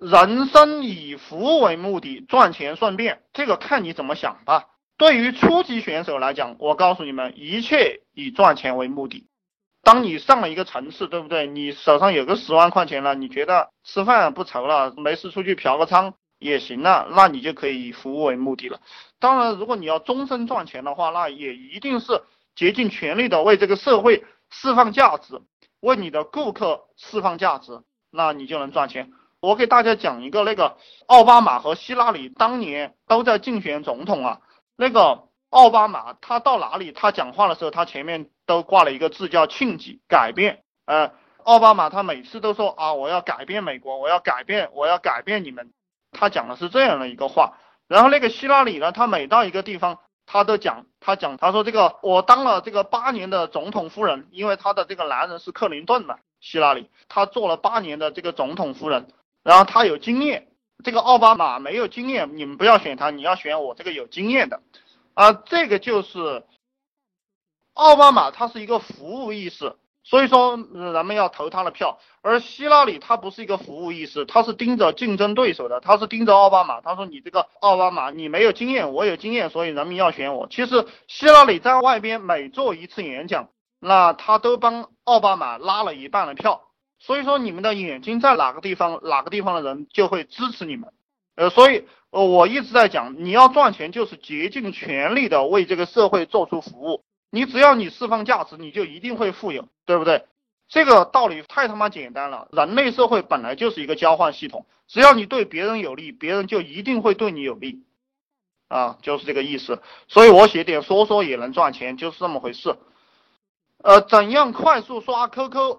人生以服务为目的，赚钱顺便，这个看你怎么想吧。对于初级选手来讲，我告诉你们，一切以赚钱为目的。当你上了一个层次，对不对？你手上有个十万块钱了，你觉得吃饭不愁了，没事出去嫖个娼也行了，那你就可以以服务为目的了。当然，如果你要终身赚钱的话，那也一定是竭尽全力的为这个社会释放价值，为你的顾客释放价值，那你就能赚钱。我给大家讲一个，那个奥巴马和希拉里当年都在竞选总统啊。那个奥巴马他到哪里，他讲话的时候，他前面都挂了一个字叫庆忌改变。呃，奥巴马他每次都说啊，我要改变美国，我要改变，我要改变你们。他讲的是这样的一个话。然后那个希拉里呢，他每到一个地方，他都讲，他讲，他说这个我当了这个八年的总统夫人，因为他的这个男人是克林顿嘛，希拉里，他做了八年的这个总统夫人，然后他有经验。这个奥巴马没有经验，你们不要选他，你要选我这个有经验的，啊，这个就是奥巴马，他是一个服务意识，所以说人们要投他的票。而希拉里他不是一个服务意识，他是盯着竞争对手的，他是盯着奥巴马。他说你这个奥巴马你没有经验，我有经验，所以人民要选我。其实希拉里在外边每做一次演讲，那他都帮奥巴马拉了一半的票。所以说，你们的眼睛在哪个地方，哪个地方的人就会支持你们。呃，所以，呃，我一直在讲，你要赚钱，就是竭尽全力的为这个社会做出服务。你只要你释放价值，你就一定会富有，对不对？这个道理太他妈简单了。人类社会本来就是一个交换系统，只要你对别人有利，别人就一定会对你有利。啊，就是这个意思。所以我写点说说也能赚钱，就是这么回事。呃，怎样快速刷 QQ？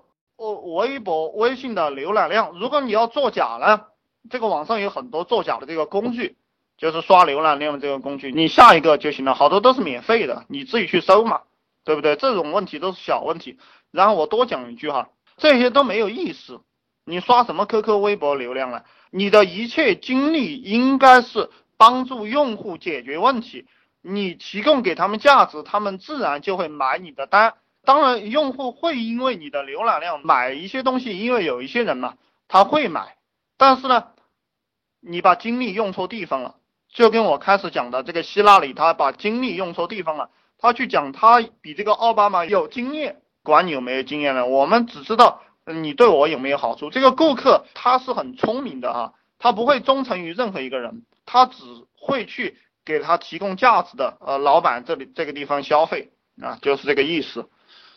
微博、微信的浏览量，如果你要作假呢，这个网上有很多作假的这个工具，就是刷浏览量的这个工具，你下一个就行了，好多都是免费的，你自己去搜嘛，对不对？这种问题都是小问题。然后我多讲一句哈，这些都没有意思，你刷什么 QQ、微博流量呢？你的一切精力应该是帮助用户解决问题，你提供给他们价值，他们自然就会买你的单。当然，用户会因为你的浏览量买一些东西，因为有一些人嘛，他会买。但是呢，你把精力用错地方了，就跟我开始讲的这个希拉里，他把精力用错地方了。他去讲他比这个奥巴马有经验，管你有没有经验呢？我们只知道你对我有没有好处。这个顾客他是很聪明的哈，他不会忠诚于任何一个人，他只会去给他提供价值的呃老板这里这个地方消费啊，就是这个意思。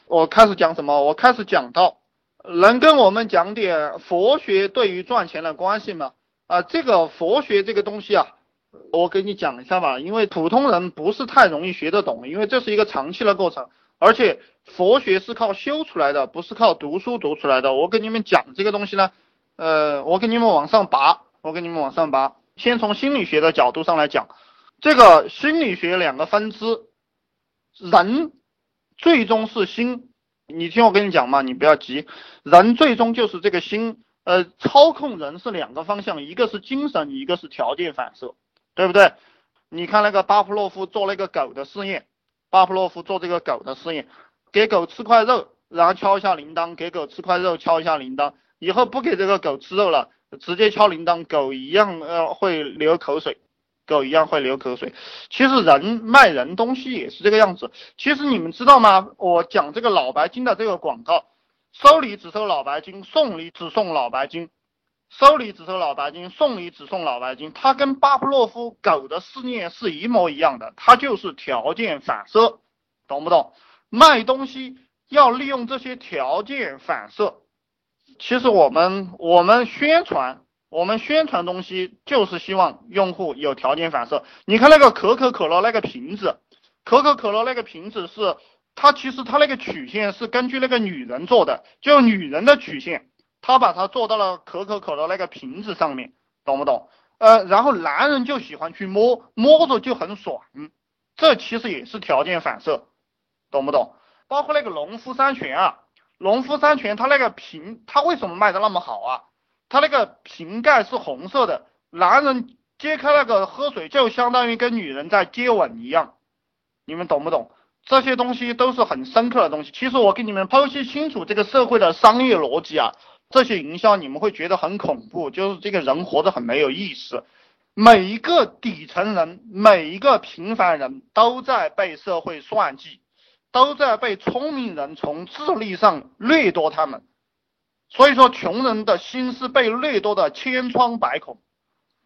我开始讲什么？我开始讲到，能跟我们讲点佛学对于赚钱的关系吗？啊，这个佛学这个东西啊，我给你讲一下吧，因为普通人不是太容易学得懂，因为这是一个长期的过程，而且佛学是靠修出来的，不是靠读书读出来的。我给你们讲这个东西呢，呃，我给你们往上拔，我给你们往上拔。先从心理学的角度上来讲，这个心理学两个分支，人。最终是心，你听我跟你讲嘛，你不要急，人最终就是这个心，呃，操控人是两个方向，一个是精神，一个是条件反射，对不对？你看那个巴甫洛夫做那个狗的试验，巴甫洛夫做这个狗的试验，给狗吃块肉，然后敲一下铃铛，给狗吃块肉，敲一下铃铛，以后不给这个狗吃肉了，直接敲铃铛，狗一样呃会流口水。狗一样会流口水。其实人卖人东西也是这个样子。其实你们知道吗？我讲这个脑白金的这个广告，收礼只收脑白金，送礼只送脑白金，收礼只收脑白金，送礼只送脑白金。它跟巴甫洛夫狗的试验是一模一样的，它就是条件反射，懂不懂？卖东西要利用这些条件反射。其实我们我们宣传。我们宣传东西就是希望用户有条件反射。你看那个可口可乐那个瓶子，可口可乐那个瓶子是它其实它那个曲线是根据那个女人做的，就女人的曲线，它把它做到了可口可乐那个瓶子上面，懂不懂？呃，然后男人就喜欢去摸，摸着就很爽，这其实也是条件反射，懂不懂？包括那个农夫山泉啊，农夫山泉它那个瓶，它为什么卖的那么好啊？它那个瓶盖是红色的，男人揭开那个喝水，就相当于跟女人在接吻一样，你们懂不懂？这些东西都是很深刻的东西。其实我给你们剖析清楚这个社会的商业逻辑啊，这些营销你们会觉得很恐怖，就是这个人活得很没有意思。每一个底层人，每一个平凡人都在被社会算计，都在被聪明人从智力上掠夺他们。所以说，穷人的心是被掠夺的千疮百孔。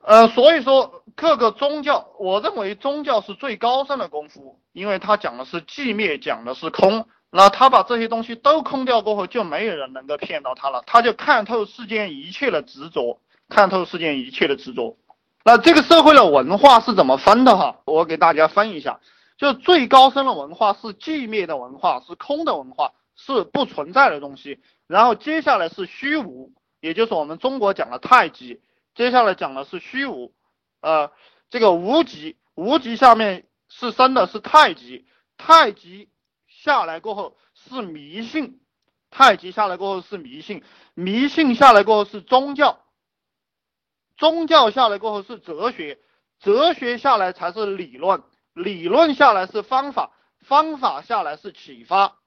呃，所以说各个宗教，我认为宗教是最高深的功夫，因为它讲的是寂灭，讲的是空。那他把这些东西都空掉过后，就没有人能够骗到他了。他就看透世间一切的执着，看透世间一切的执着。那这个社会的文化是怎么分的哈？我给大家分一下，就最高深的文化是寂灭的文化，是空的文化，是不存在的东西。然后接下来是虚无，也就是我们中国讲的太极。接下来讲的是虚无，呃，这个无极，无极下面是生的是太极，太极下来过后是迷信，太极下来过后是迷信，迷信下来过后是宗教，宗教下来过后是哲学，哲学下来才是理论，理论下来是方法，方法下来是启发，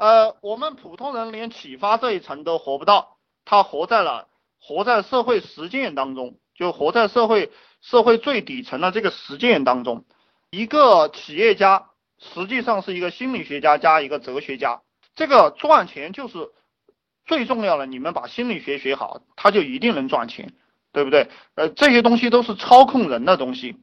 呃，我们普通人连启发这一层都活不到，他活在了。活在社会实践当中，就活在社会社会最底层的这个实践当中。一个企业家实际上是一个心理学家加一个哲学家。这个赚钱就是最重要的，你们把心理学学好，他就一定能赚钱，对不对？呃，这些东西都是操控人的东西。